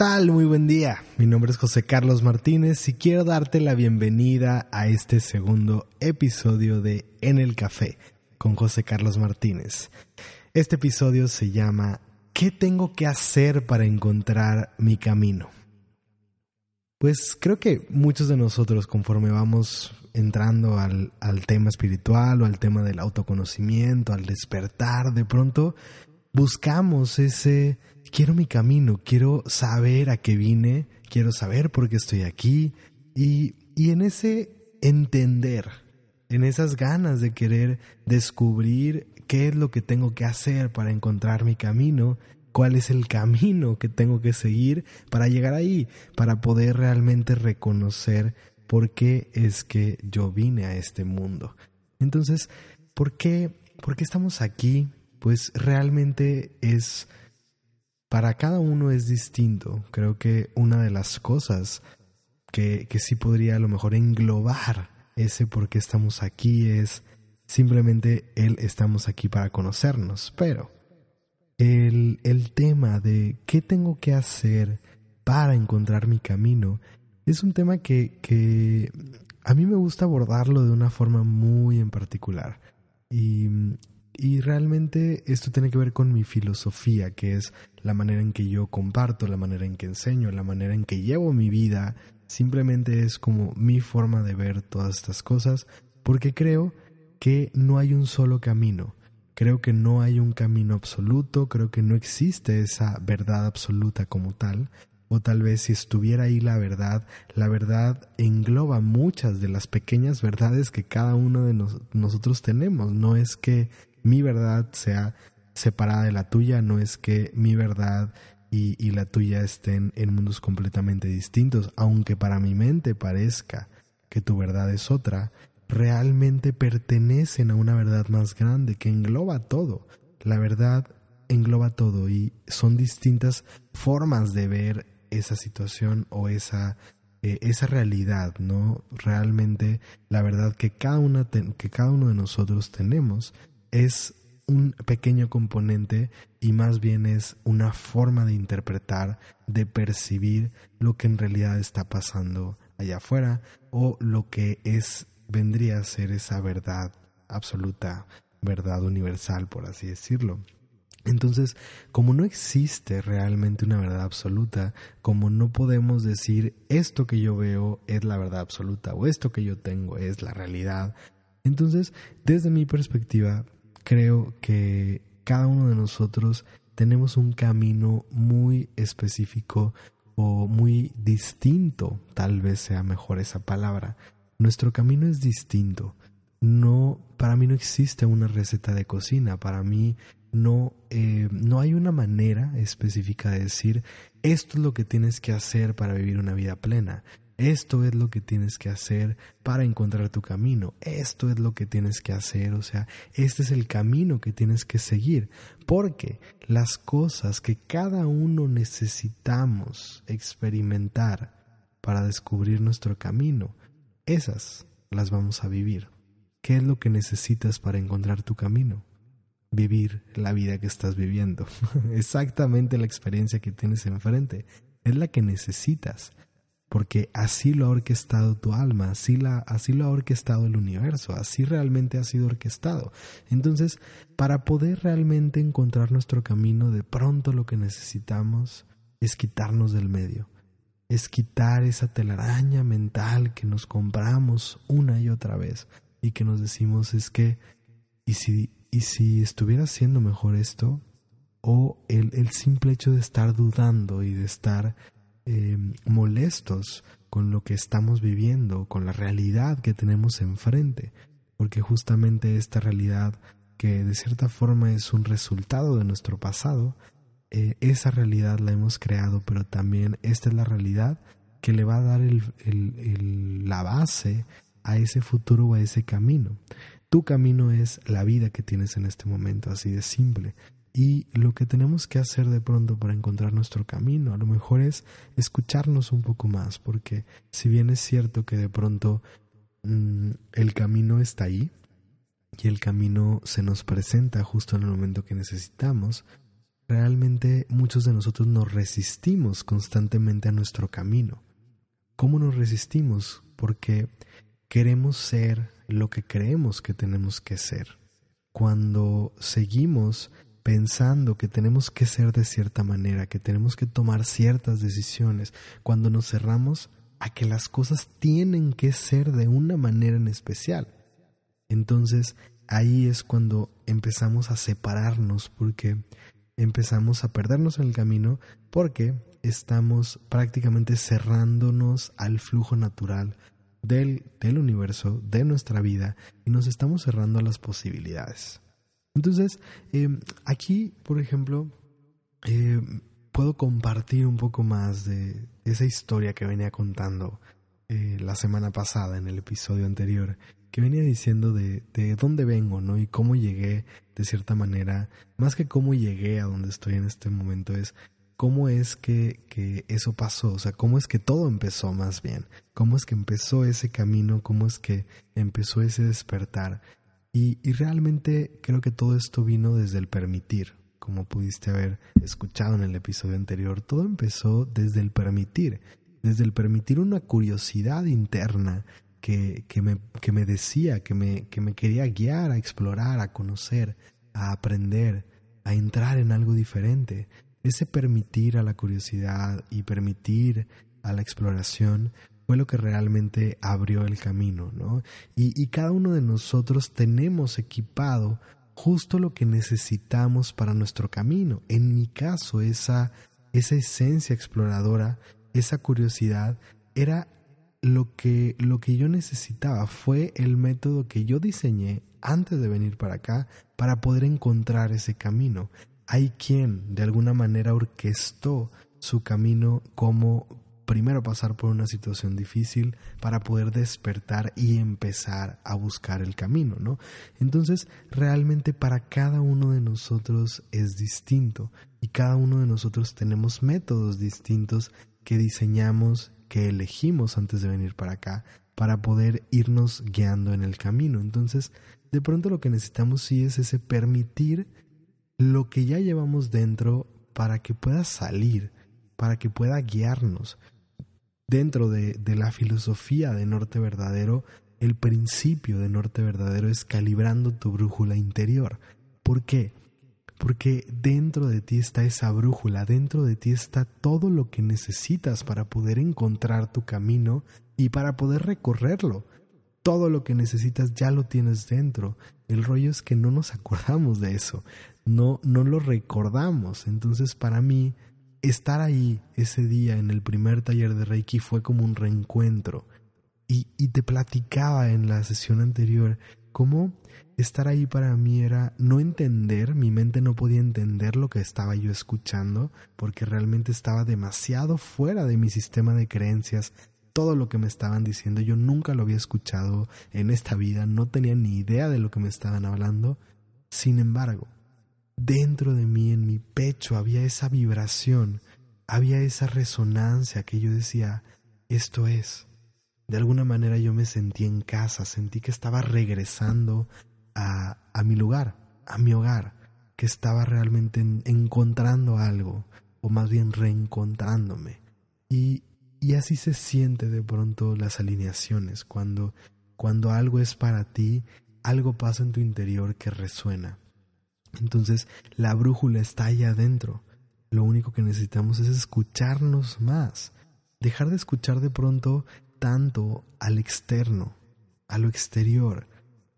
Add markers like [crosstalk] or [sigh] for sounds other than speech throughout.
¿Qué tal? Muy buen día. Mi nombre es José Carlos Martínez y quiero darte la bienvenida a este segundo episodio de En el Café con José Carlos Martínez. Este episodio se llama ¿Qué tengo que hacer para encontrar mi camino? Pues creo que muchos de nosotros conforme vamos entrando al, al, tema espiritual o al tema del autoconocimiento, al despertar, de pronto buscamos ese quiero mi camino, quiero saber a qué vine, quiero saber por qué estoy aquí y, y en ese entender, en esas ganas de querer descubrir qué es lo que tengo que hacer para encontrar mi camino, cuál es el camino que tengo que seguir para llegar ahí, para poder realmente reconocer por qué es que yo vine a este mundo. Entonces, ¿por qué, por qué estamos aquí? Pues realmente es para cada uno es distinto. Creo que una de las cosas que, que sí podría a lo mejor englobar ese por qué estamos aquí es simplemente el estamos aquí para conocernos. Pero el, el tema de qué tengo que hacer para encontrar mi camino es un tema que, que a mí me gusta abordarlo de una forma muy en particular. Y, y realmente esto tiene que ver con mi filosofía, que es la manera en que yo comparto, la manera en que enseño, la manera en que llevo mi vida. Simplemente es como mi forma de ver todas estas cosas, porque creo que no hay un solo camino. Creo que no hay un camino absoluto, creo que no existe esa verdad absoluta como tal, o tal vez si estuviera ahí la verdad, la verdad engloba muchas de las pequeñas verdades que cada uno de nosotros tenemos. No es que mi verdad sea separada de la tuya, no es que mi verdad y, y, la tuya estén en mundos completamente distintos, aunque para mi mente parezca que tu verdad es otra, realmente pertenecen a una verdad más grande que engloba todo. La verdad engloba todo y son distintas formas de ver esa situación o esa, eh, esa realidad, ¿no? Realmente la verdad que cada, una que cada uno de nosotros tenemos es un pequeño componente y más bien es una forma de interpretar, de percibir lo que en realidad está pasando allá afuera o lo que es vendría a ser esa verdad absoluta, verdad universal, por así decirlo. Entonces, como no existe realmente una verdad absoluta, como no podemos decir esto que yo veo es la verdad absoluta o esto que yo tengo es la realidad, entonces, desde mi perspectiva, creo que cada uno de nosotros tenemos un camino muy específico o muy distinto, tal vez sea mejor esa palabra. Nuestro camino es distinto. No, para mí no existe una receta de cocina. Para mí no, eh, no hay una manera específica de decir esto es lo que tienes que hacer para vivir una vida plena. Esto es lo que tienes que hacer para encontrar tu camino. Esto es lo que tienes que hacer. O sea, este es el camino que tienes que seguir. Porque las cosas que cada uno necesitamos experimentar para descubrir nuestro camino, esas las vamos a vivir. ¿Qué es lo que necesitas para encontrar tu camino? Vivir la vida que estás viviendo. [laughs] Exactamente la experiencia que tienes enfrente. Es la que necesitas porque así lo ha orquestado tu alma, así, la, así lo ha orquestado el universo, así realmente ha sido orquestado. Entonces, para poder realmente encontrar nuestro camino, de pronto lo que necesitamos es quitarnos del medio, es quitar esa telaraña mental que nos compramos una y otra vez y que nos decimos es que, ¿y si, y si estuviera haciendo mejor esto? O el, el simple hecho de estar dudando y de estar eh, molestos con lo que estamos viviendo, con la realidad que tenemos enfrente, porque justamente esta realidad que de cierta forma es un resultado de nuestro pasado, eh, esa realidad la hemos creado, pero también esta es la realidad que le va a dar la base a ese futuro o a ese camino. Tu camino es la vida que tienes en este momento, así de simple. Y lo que tenemos que hacer de pronto para encontrar nuestro camino, a lo mejor es escucharnos un poco más, porque si bien es cierto que de pronto mm, el camino está ahí y el camino se nos presenta justo en el momento que necesitamos, realmente muchos de nosotros nos resistimos constantemente a nuestro camino. ¿Cómo nos resistimos? Porque queremos ser lo que creemos que tenemos que ser. Cuando seguimos pensando que tenemos que ser de cierta manera, que tenemos que tomar ciertas decisiones, cuando nos cerramos a que las cosas tienen que ser de una manera en especial. Entonces ahí es cuando empezamos a separarnos porque empezamos a perdernos en el camino porque estamos prácticamente cerrándonos al flujo natural del, del universo, de nuestra vida, y nos estamos cerrando a las posibilidades. Entonces, eh, aquí, por ejemplo, eh, puedo compartir un poco más de esa historia que venía contando eh, la semana pasada en el episodio anterior, que venía diciendo de, de dónde vengo, ¿no? Y cómo llegué de cierta manera, más que cómo llegué a donde estoy en este momento, es cómo es que, que, eso pasó, o sea, cómo es que todo empezó más bien, cómo es que empezó ese camino, cómo es que empezó ese despertar. Y, y realmente creo que todo esto vino desde el permitir, como pudiste haber escuchado en el episodio anterior, todo empezó desde el permitir, desde el permitir una curiosidad interna que, que, me, que me decía, que me, que me quería guiar a explorar, a conocer, a aprender, a entrar en algo diferente. Ese permitir a la curiosidad y permitir a la exploración fue lo que realmente abrió el camino, ¿no? Y, y cada uno de nosotros tenemos equipado justo lo que necesitamos para nuestro camino. En mi caso, esa, esa esencia exploradora, esa curiosidad, era lo que, lo que yo necesitaba fue el método que yo diseñé antes de venir para acá para poder encontrar ese camino. Hay quien de alguna manera orquestó su camino como primero pasar por una situación difícil para poder despertar y empezar a buscar el camino, ¿no? Entonces, realmente para cada uno de nosotros es distinto y cada uno de nosotros tenemos métodos distintos que diseñamos que elegimos antes de venir para acá para poder irnos guiando en el camino. Entonces, de pronto lo que necesitamos sí es ese permitir lo que ya llevamos dentro para que pueda salir, para que pueda guiarnos. Dentro de, de la filosofía de Norte Verdadero, el principio de Norte Verdadero es calibrando tu brújula interior. ¿Por qué? porque dentro de ti está esa brújula, dentro de ti está todo lo que necesitas para poder encontrar tu camino y para poder recorrerlo. Todo lo que necesitas ya lo tienes dentro. El rollo es que no nos acordamos de eso, no, no lo recordamos. Entonces para mí, estar ahí ese día en el primer taller de Reiki fue como un reencuentro. Y, y te platicaba en la sesión anterior cómo estar ahí para mí era no entender, mi mente no podía entender lo que estaba yo escuchando, porque realmente estaba demasiado fuera de mi sistema de creencias. Todo lo que me estaban diciendo yo nunca lo había escuchado en esta vida, no tenía ni idea de lo que me estaban hablando. Sin embargo, dentro de mí, en mi pecho, había esa vibración, había esa resonancia que yo decía, esto es. De alguna manera yo me sentí en casa, sentí que estaba regresando a, a mi lugar, a mi hogar, que estaba realmente encontrando algo, o más bien reencontrándome. Y, y así se siente de pronto las alineaciones, cuando, cuando algo es para ti, algo pasa en tu interior que resuena. Entonces la brújula está allá adentro. Lo único que necesitamos es escucharnos más, dejar de escuchar de pronto tanto al externo, a lo exterior,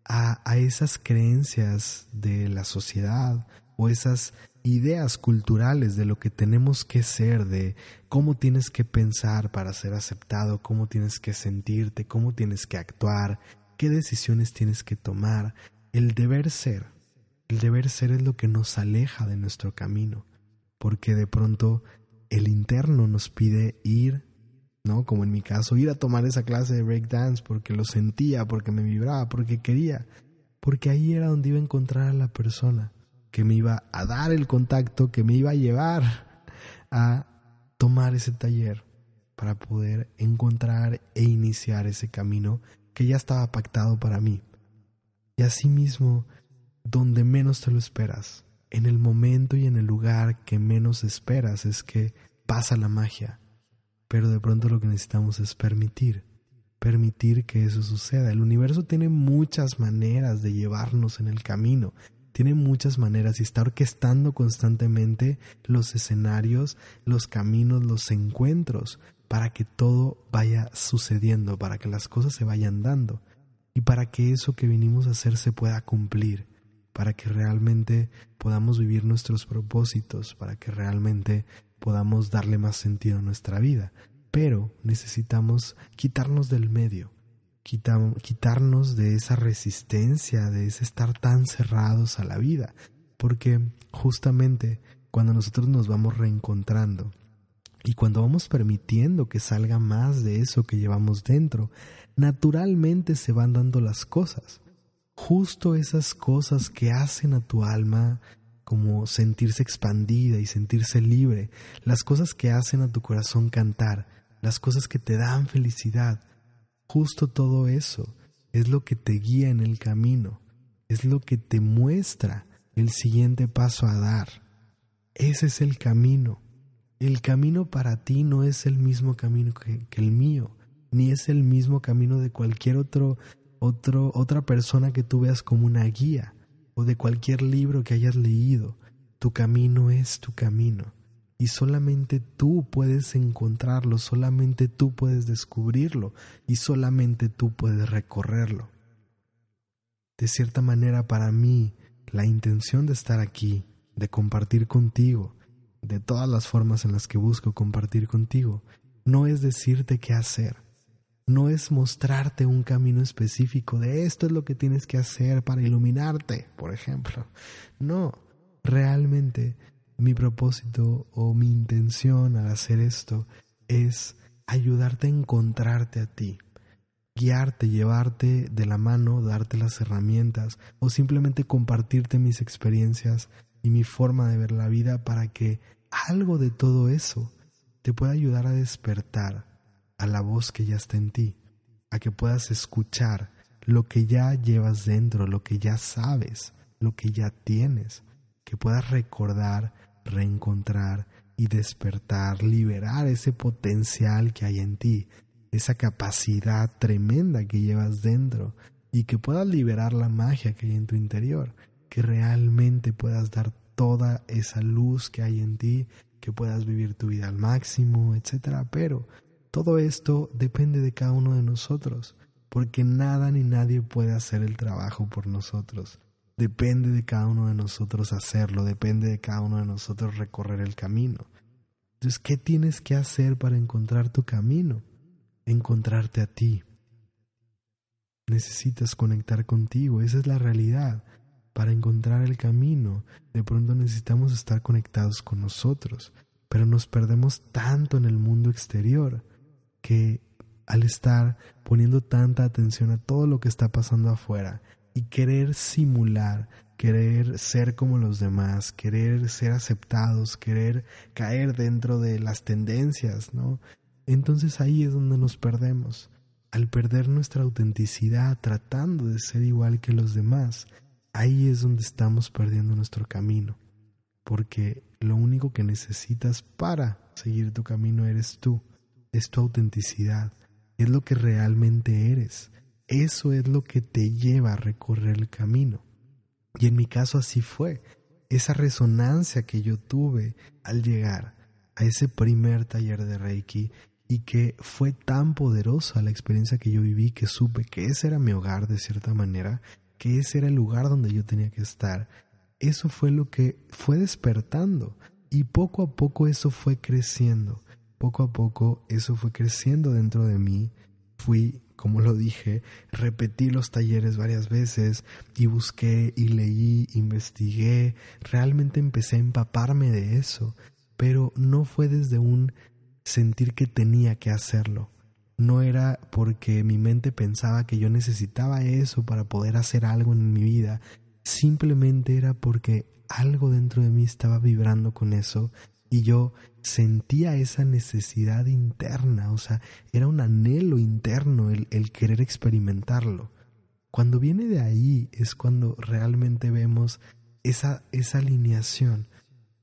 a, esas creencias de la sociedad o esas ideas culturales de lo que tenemos que ser, de cómo tienes que pensar para ser aceptado, cómo tienes que sentirte, cómo tienes que actuar, qué decisiones tienes que tomar. El deber ser, el deber ser es lo que nos aleja de nuestro camino, porque de pronto el interno nos pide ir ¿no? Como en mi caso, ir a tomar esa clase de breakdance porque lo sentía, porque me vibraba, porque quería, porque ahí era donde iba a encontrar a la persona que me iba a dar el contacto, que me iba a llevar a tomar ese taller para poder encontrar e iniciar ese camino que ya estaba pactado para mí. Y asimismo, donde menos te lo esperas, en el momento y en el lugar que menos esperas es que pasa la magia. Pero de pronto lo que necesitamos es permitir, permitir que eso suceda. El universo tiene muchas maneras de llevarnos en el camino, tiene muchas maneras y está orquestando constantemente los escenarios, los caminos, los encuentros, para que todo vaya sucediendo, para que las cosas se vayan dando y para que eso que vinimos a hacer se pueda cumplir, para que realmente podamos vivir nuestros propósitos, para que realmente podamos darle más sentido a nuestra vida. Pero necesitamos quitarnos del medio, quitarnos de esa resistencia, de ese estar tan cerrados a la vida, porque justamente cuando nosotros nos vamos reencontrando y cuando vamos permitiendo que salga más de eso que llevamos dentro, naturalmente se van dando las cosas. Justo esas cosas que hacen a tu alma como sentirse expandida y sentirse libre, las cosas que hacen a tu corazón cantar, las cosas que te dan felicidad, justo todo eso es lo que te guía en el camino, es lo que te muestra el siguiente paso a dar. Ese es el camino. El camino para ti no es el mismo camino que, el mío ni es el mismo camino de cualquier otro, otro, otra persona que tú veas como una guía o de cualquier libro que hayas leído. Tu camino es tu camino y solamente tú puedes encontrarlo, solamente tú puedes descubrirlo y solamente tú puedes recorrerlo. De cierta manera para mí, la intención de estar aquí, de compartir contigo, de todas las formas en las que busco compartir contigo, no es decirte qué hacer, no es mostrarte un camino específico de esto es lo que tienes que hacer para iluminarte, por ejemplo. No, realmente mi propósito o mi intención al hacer esto es ayudarte a encontrarte a ti, guiarte, llevarte de la mano, darte las herramientas o simplemente compartirte mis experiencias y mi forma de ver la vida para que algo de todo eso te pueda ayudar a despertar a la voz que ya está en ti, a que puedas escuchar lo que ya llevas dentro, lo que ya sabes, lo que ya tienes, que puedas recordar, reencontrar y despertar, liberar ese potencial que hay en ti, esa capacidad tremenda que llevas dentro y que puedas liberar la magia que hay en tu interior, que realmente puedas dar toda esa luz que hay en ti, que puedas vivir tu vida al máximo, etcétera, pero todo esto depende de cada uno de nosotros, porque nada ni nadie puede hacer el trabajo por nosotros. Depende de cada uno de nosotros hacerlo, depende de cada uno de nosotros recorrer el camino. Entonces, ¿qué tienes que hacer para encontrar tu camino? Encontrarte a ti. Necesitas conectar contigo, esa es la realidad. Para encontrar el camino, de pronto necesitamos estar conectados con nosotros, pero nos perdemos tanto en el mundo exterior que al estar poniendo tanta atención a todo lo que está pasando afuera y querer simular, querer ser como los demás, querer ser aceptados, querer caer dentro de las tendencias, ¿no? Entonces ahí es donde nos perdemos. Al perder nuestra autenticidad tratando de ser igual que los demás, ahí es donde estamos perdiendo nuestro camino. Porque lo único que necesitas para seguir tu camino eres tú es tu autenticidad, es lo que realmente eres. Eso es lo que te lleva a recorrer el camino. Y en mi caso así fue. Esa resonancia que yo tuve al llegar a ese primer taller de Reiki y que fue tan poderosa la experiencia que yo viví que supe que ese era mi hogar de cierta manera, que ese era el lugar donde yo tenía que estar. Eso fue lo que fue despertando y poco a poco eso fue creciendo poco a poco eso fue creciendo dentro de mí. Fui, como lo dije, repetí los talleres varias veces y busqué y leí, investigué, realmente empecé a empaparme de eso, pero no fue desde un sentir que tenía que hacerlo. No era porque mi mente pensaba que yo necesitaba eso para poder hacer algo en mi vida, simplemente era porque algo dentro de mí estaba vibrando con eso y yo sentía esa necesidad interna, o sea, era un anhelo interno el, el querer experimentarlo. Cuando viene de ahí es cuando realmente vemos esa, esa alineación,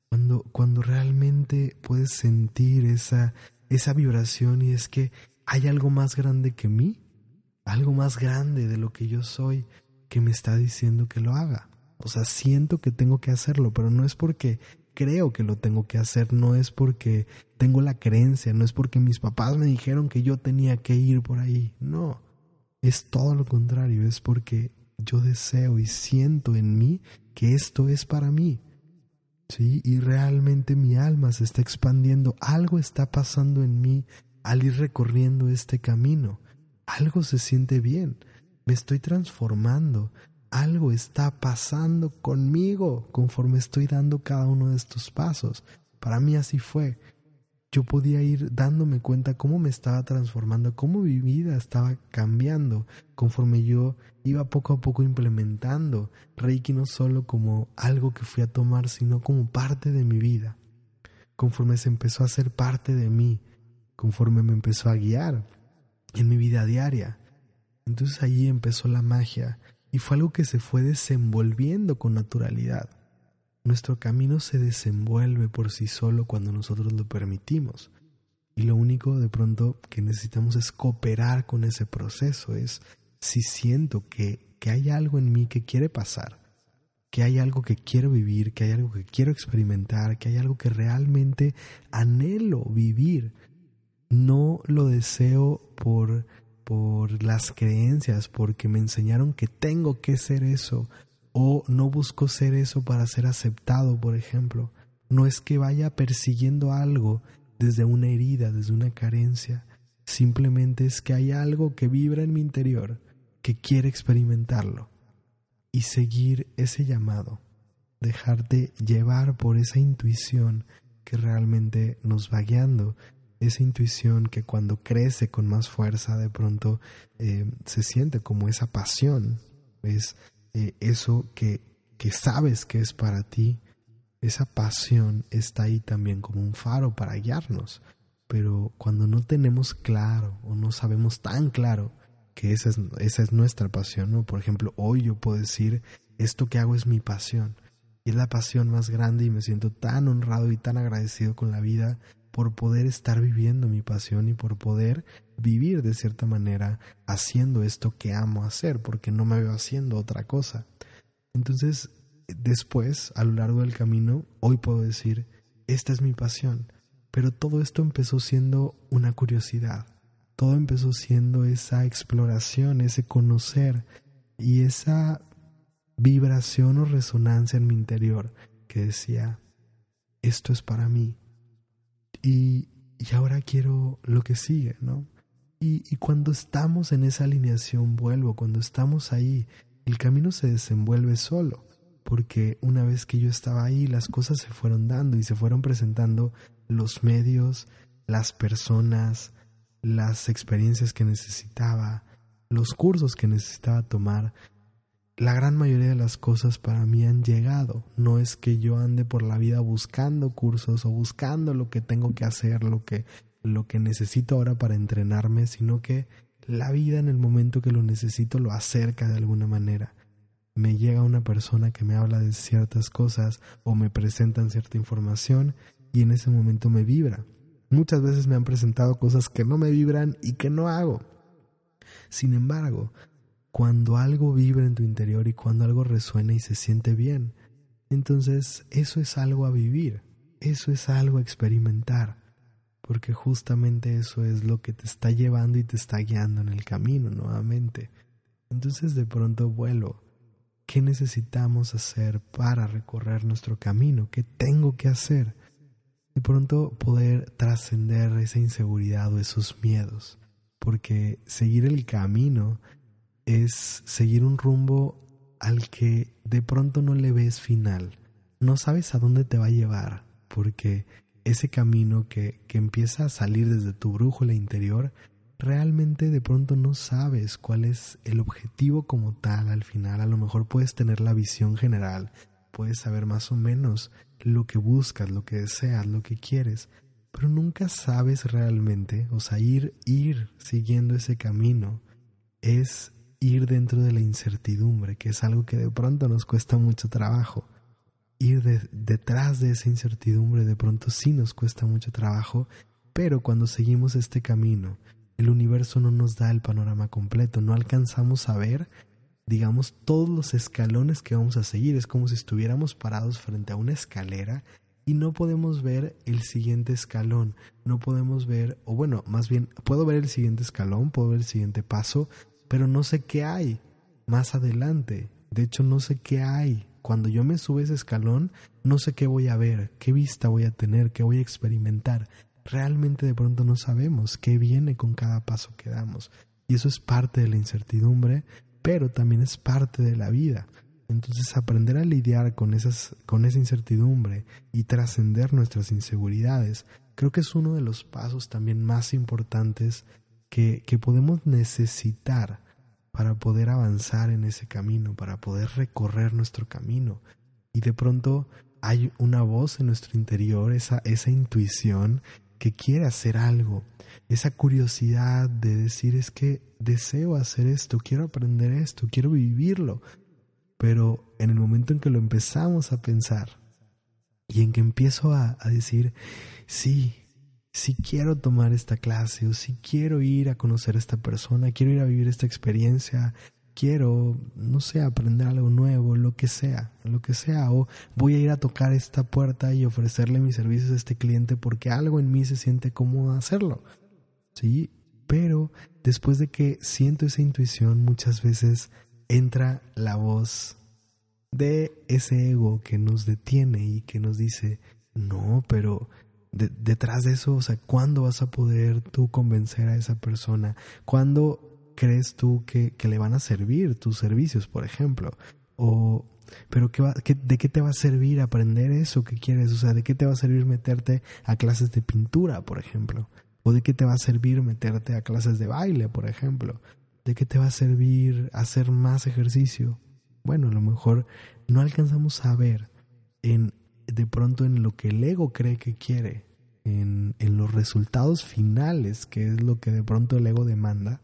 cuando, cuando realmente puedes sentir esa, esa vibración y es que hay algo más grande que mí, algo más grande de lo que yo soy que me está diciendo que lo haga. O sea, siento que tengo que hacerlo, pero no es porque creo que lo tengo que hacer, no es porque tengo la creencia, no es porque mis papás me dijeron que yo tenía que ir por ahí, no, es todo lo contrario, es porque yo deseo y siento en mí que esto es para mí. ¿Sí? Y realmente mi alma se está expandiendo, algo está pasando en mí al ir recorriendo este camino. Algo se siente bien, me estoy transformando, algo está pasando conmigo conforme estoy dando cada uno de estos pasos. Para mí así fue. Yo podía ir dándome cuenta cómo me estaba transformando, cómo mi vida estaba cambiando conforme yo iba poco a poco implementando Reiki no solo como algo que fui a tomar, sino como parte de mi vida. Conforme se empezó a ser parte de mí, conforme me empezó a guiar en mi vida diaria. Entonces allí empezó la magia y fue algo que se fue desenvolviendo con naturalidad. Nuestro camino se desenvuelve por sí solo cuando nosotros lo permitimos. Y lo único de pronto que necesitamos es cooperar con ese proceso, es si siento que, que hay algo en mí que quiere pasar, que hay algo que quiero vivir, que hay algo que quiero experimentar, que hay algo que realmente anhelo vivir. No lo deseo por por las creencias, porque me enseñaron que tengo que ser eso, o no busco ser eso para ser aceptado, por ejemplo. No es que vaya persiguiendo algo desde una herida, desde una carencia, simplemente es que hay algo que vibra en mi interior, que quiere experimentarlo, y seguir ese llamado, dejarte llevar por esa intuición que realmente nos va guiando esa intuición que cuando crece con más fuerza de pronto eh, se siente como esa pasión, es eh, eso que, que sabes que es para ti, esa pasión está ahí también como un faro para guiarnos, pero cuando no tenemos claro o no sabemos tan claro que esa es, esa es nuestra pasión, ¿no? Por ejemplo, hoy yo puedo decir, esto que hago es mi pasión, y es la pasión más grande y me siento tan honrado y tan agradecido con la vida por poder estar viviendo mi pasión y por poder vivir de cierta manera haciendo esto que amo hacer, porque no me veo haciendo otra cosa. Entonces, después, a lo largo del camino, hoy puedo decir, esta es mi pasión, pero todo esto empezó siendo una curiosidad, todo empezó siendo esa exploración, ese conocer y esa vibración o resonancia en mi interior que decía, esto es para mí, y, y ahora quiero lo que sigue, ¿no? Y, y cuando estamos en esa alineación, vuelvo, cuando estamos ahí, el camino se desenvuelve solo, porque una vez que yo estaba ahí, las cosas se fueron dando y se fueron presentando los medios, las personas, las experiencias que necesitaba, los cursos que necesitaba tomar, la gran mayoría de las cosas para mí han llegado. No es que yo ande por la vida buscando cursos o buscando lo que tengo que hacer, lo que, lo que necesito ahora para entrenarme, sino que la vida en el momento que lo necesito lo acerca de alguna manera. Me llega una persona que me habla de ciertas cosas o me presentan cierta información y en ese momento me vibra. Muchas veces me han presentado cosas que no me vibran y que no hago. Sin embargo, cuando algo vibra en tu interior y cuando algo resuena y se siente bien. Entonces eso es algo a vivir, eso es algo a experimentar, porque justamente eso es lo que te está llevando y te está guiando en el camino nuevamente. Entonces de pronto vuelo, ¿qué necesitamos hacer para recorrer nuestro camino? ¿Qué tengo que hacer? De pronto poder trascender esa inseguridad o esos miedos, porque seguir el camino es seguir un rumbo al que de pronto no le ves final. No sabes a dónde te va a llevar, porque ese camino que, que empieza a salir desde tu brújula interior, realmente de pronto no sabes cuál es el objetivo como tal al final. A lo mejor puedes tener la visión general, puedes saber más o menos lo que buscas, lo que deseas, lo que quieres, pero nunca sabes realmente, o sea, ir, ir siguiendo ese camino es ir dentro de la incertidumbre, que es algo que de pronto nos cuesta mucho trabajo. ir detrás de esa incertidumbre de pronto sí nos cuesta mucho trabajo, pero cuando seguimos este camino, el universo no nos da el panorama completo, no alcanzamos a ver, digamos, todos los escalones que vamos a seguir. Es como si estuviéramos parados frente a una escalera y no podemos ver el siguiente escalón, no podemos ver, o bueno, más bien, puedo ver el siguiente escalón, puedo ver el siguiente paso, pero no sé qué hay más adelante. De hecho, no sé qué hay. Cuando yo me sube ese escalón, no sé qué voy a ver, qué vista voy a tener, qué voy a experimentar. Realmente de pronto no sabemos qué viene con cada paso que damos. Y eso es parte de la incertidumbre, pero también es parte de la vida. Entonces aprender a lidiar con, esas, con esa incertidumbre y trascender nuestras inseguridades, creo que es uno de los pasos también más importantes que, que podemos necesitar para poder avanzar en ese camino, para poder recorrer nuestro camino. Y de pronto hay una voz en nuestro interior, esa, esa intuición que quiere hacer algo, esa curiosidad de decir es que deseo hacer esto, quiero aprender esto, quiero vivirlo. Pero en el momento en que lo empezamos a pensar y en que empiezo a, a decir, sí, si quiero tomar esta clase o si quiero ir a conocer a esta persona, quiero ir a vivir esta experiencia, quiero, no sé, aprender algo nuevo, lo que sea, lo que sea, o voy a ir a tocar esta puerta y ofrecerle mis servicios a este cliente porque algo en mí se siente cómodo hacerlo. Sí, pero después de que siento esa intuición, muchas veces entra la voz de ese ego que nos detiene y que nos dice, no, pero detrás de eso, o sea, ¿cuándo vas a poder tú convencer a esa persona? ¿Cuándo crees tú que, le van a servir tus servicios, por ejemplo? O, pero ¿qué ¿de qué te va a servir aprender eso que quieres? O sea, ¿de qué te va a servir meterte a clases de pintura, por ejemplo? ¿O de qué te va a servir meterte a clases de baile, por ejemplo? ¿De qué te va a servir hacer más ejercicio? Bueno, a lo mejor no alcanzamos a ver en de pronto en lo que el ego cree que quiere, en, en los resultados finales, que es lo que de pronto el ego demanda,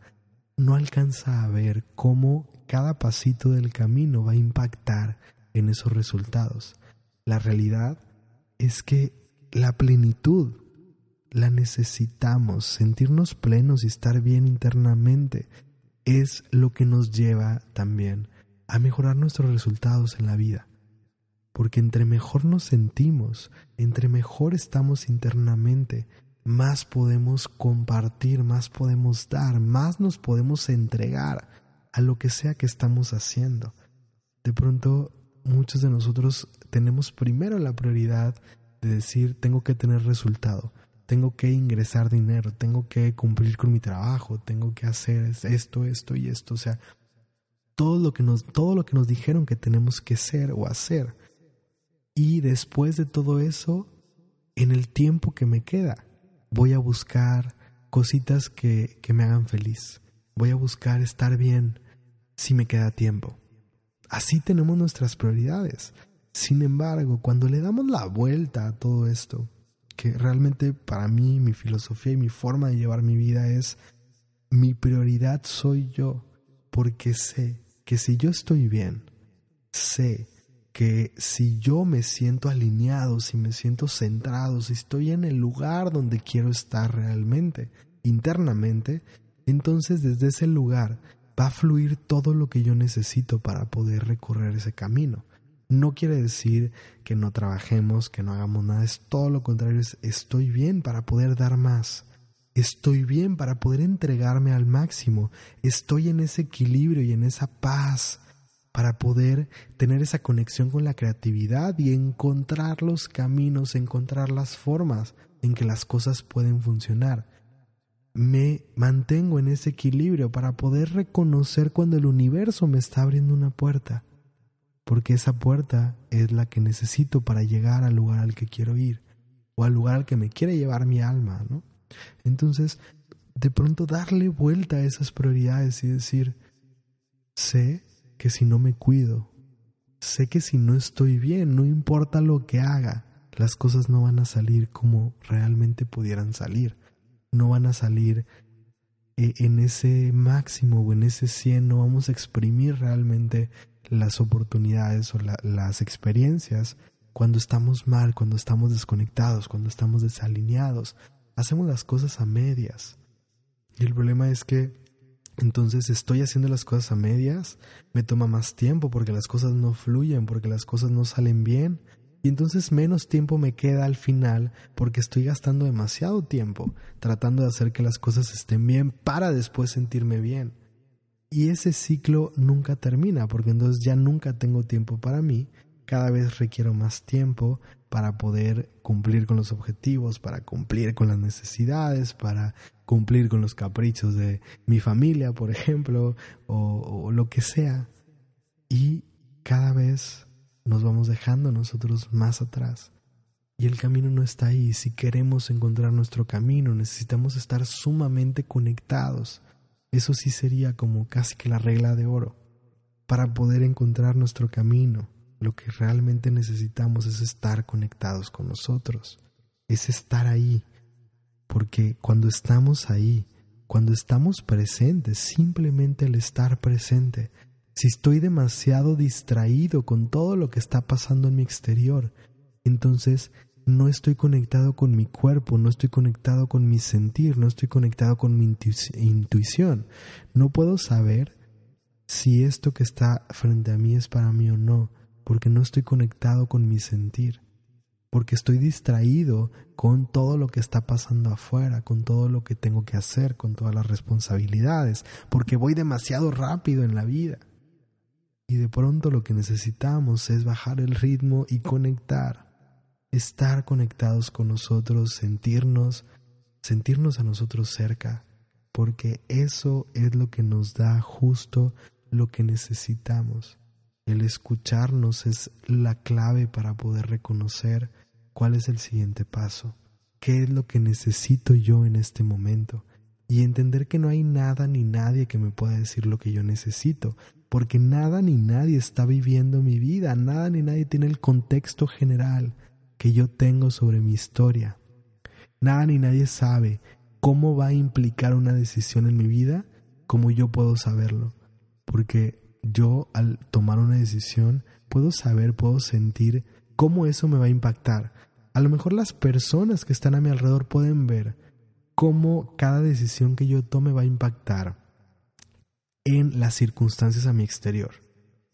no alcanza a ver cómo cada pasito del camino va a impactar en esos resultados. La realidad es que la plenitud la necesitamos, sentirnos plenos y estar bien internamente es lo que nos lleva también a mejorar nuestros resultados en la vida porque entre mejor nos sentimos, entre mejor estamos internamente, más podemos compartir, más podemos dar, más nos podemos entregar a lo que sea que estamos haciendo. De pronto, muchos de nosotros tenemos primero la prioridad de decir, tengo que tener resultado, tengo que ingresar dinero, tengo que cumplir con mi trabajo, tengo que hacer esto, esto y esto, o sea, todo lo que nos, todo lo que nos dijeron que tenemos que ser o hacer y después de todo eso, en el tiempo que me queda, voy a buscar cositas que, que me hagan feliz. Voy a buscar estar bien si me queda tiempo. Así tenemos nuestras prioridades. Sin embargo, cuando le damos la vuelta a todo esto, que realmente para mí mi filosofía y mi forma de llevar mi vida es, mi prioridad soy yo, porque sé que si yo estoy bien, sé que si yo me siento alineado, si me siento centrado, si estoy en el lugar donde quiero estar realmente, internamente, entonces desde ese lugar va a fluir todo lo que yo necesito para poder recorrer ese camino. No quiere decir que no trabajemos, que no hagamos nada, es todo lo contrario, es estoy bien para poder dar más. Estoy bien para poder entregarme al máximo. Estoy en ese equilibrio y en esa paz para poder tener esa conexión con la creatividad y encontrar los caminos, encontrar las formas en que las cosas pueden funcionar. Me mantengo en ese equilibrio para poder reconocer cuando el universo me está abriendo una puerta, porque esa puerta es la que necesito para llegar al lugar al que quiero ir o al lugar al que me quiere llevar mi alma, ¿no? Entonces, de pronto darle vuelta a esas prioridades y decir, sé que si no me cuido, sé que si no estoy bien, no importa lo que haga, las cosas no van a salir como realmente pudieran salir. No van a salir eh, en ese máximo o en ese 100, no vamos a exprimir realmente las oportunidades o las experiencias cuando estamos mal, cuando estamos desconectados, cuando estamos desalineados. Hacemos las cosas a medias. Y el problema es que entonces estoy haciendo las cosas a medias, me toma más tiempo porque las cosas no fluyen, porque las cosas no salen bien. Y entonces menos tiempo me queda al final porque estoy gastando demasiado tiempo tratando de hacer que las cosas estén bien para después sentirme bien. Y ese ciclo nunca termina porque entonces ya nunca tengo tiempo para mí, cada vez requiero más tiempo para poder cumplir con los objetivos, para cumplir con las necesidades, para cumplir con los caprichos de mi familia, por ejemplo, o, lo que sea. Y cada vez nos vamos dejando nosotros más atrás. Y el camino no está ahí. Si queremos encontrar nuestro camino, necesitamos estar sumamente conectados. Eso sí sería como casi que la regla de oro. Para poder encontrar nuestro camino, lo que realmente necesitamos es estar conectados con nosotros. Es estar ahí, porque cuando estamos ahí, cuando estamos presentes, simplemente el estar presente, si estoy demasiado distraído con todo lo que está pasando en mi exterior, entonces no estoy conectado con mi cuerpo, no estoy conectado con mi sentir, no estoy conectado con mi intuición. No puedo saber si esto que está frente a mí es para mí o no, porque no estoy conectado con mi sentir porque estoy distraído con todo lo que está pasando afuera, con todo lo que tengo que hacer, con todas las responsabilidades, porque voy demasiado rápido en la vida. Y de pronto lo que necesitamos es bajar el ritmo y conectar, estar conectados con nosotros, sentirnos, sentirnos a nosotros cerca, porque eso es lo que nos da justo lo que necesitamos. El escucharnos es la clave para poder reconocer cuál es el siguiente paso, qué es lo que necesito yo en este momento y entender que no hay nada ni nadie que me pueda decir lo que yo necesito, porque nada ni nadie está viviendo mi vida, nada ni nadie tiene el contexto general que yo tengo sobre mi historia. Nada ni nadie sabe cómo va a implicar una decisión en mi vida como yo puedo saberlo, porque yo al tomar una decisión puedo saber, puedo sentir cómo eso me va a impactar, a lo mejor las personas que están a mi alrededor pueden ver cómo cada decisión que yo tome va a impactar en las circunstancias a mi exterior.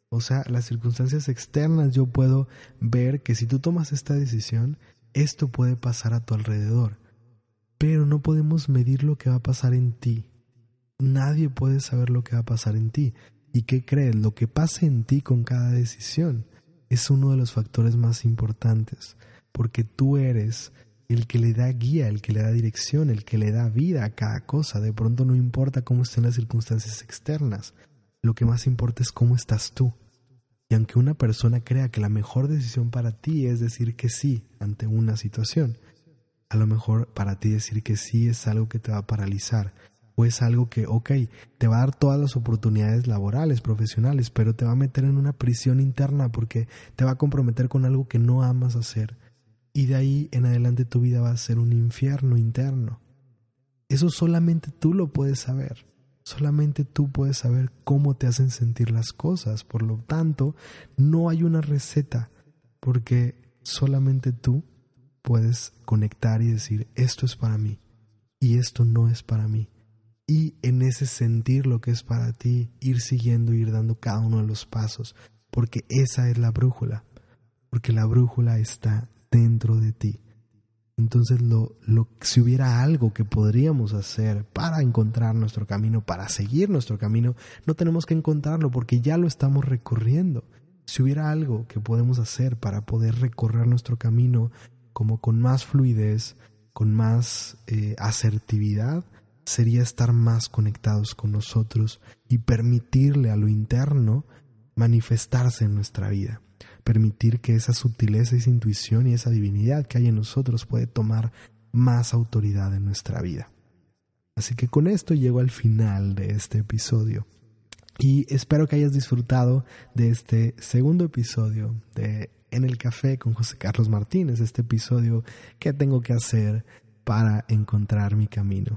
O sea, las circunstancias externas yo puedo ver que si tú tomas esta decisión, esto puede pasar a tu alrededor. Pero no podemos medir lo que va a pasar en ti. Nadie puede saber lo que va a pasar en ti. ¿Y qué crees? Lo que pase en ti con cada decisión es uno de los factores más importantes porque tú eres el que le da guía, el que le da dirección, el que le da vida a cada cosa. De pronto no importa cómo estén las circunstancias externas, lo que más importa es cómo estás tú. Y aunque una persona crea que la mejor decisión para ti es decir que sí ante una situación, a lo mejor para ti decir que sí es algo que te va a paralizar, o es algo que, ok, te va a dar todas las oportunidades laborales, profesionales, pero te va a meter en una prisión interna porque te va a comprometer con algo que no amas hacer y de ahí en adelante tu vida va a ser un infierno interno. Eso solamente tú lo puedes saber. Solamente tú puedes saber cómo te hacen sentir las cosas. Por lo tanto, no hay una receta, porque solamente tú puedes conectar y decir, esto es para mí y esto no es para mí. Y en ese sentir lo que es para ti, ir siguiendo, ir dando cada uno de los pasos, porque esa es la brújula, porque la brújula está dentro de ti. Entonces, lo, lo, si hubiera algo que podríamos hacer para encontrar nuestro camino, para seguir nuestro camino, no tenemos que encontrarlo porque ya lo estamos recorriendo. Si hubiera algo que podemos hacer para poder recorrer nuestro camino como con más fluidez, con más eh, asertividad, sería estar más conectados con nosotros y permitirle a lo interno manifestarse en nuestra vida permitir que esa sutileza, esa intuición y esa divinidad que hay en nosotros puede tomar más autoridad en nuestra vida. Así que con esto llego al final de este episodio y espero que hayas disfrutado de este segundo episodio de En el Café con José Carlos Martínez, este episodio que tengo que hacer para encontrar mi camino.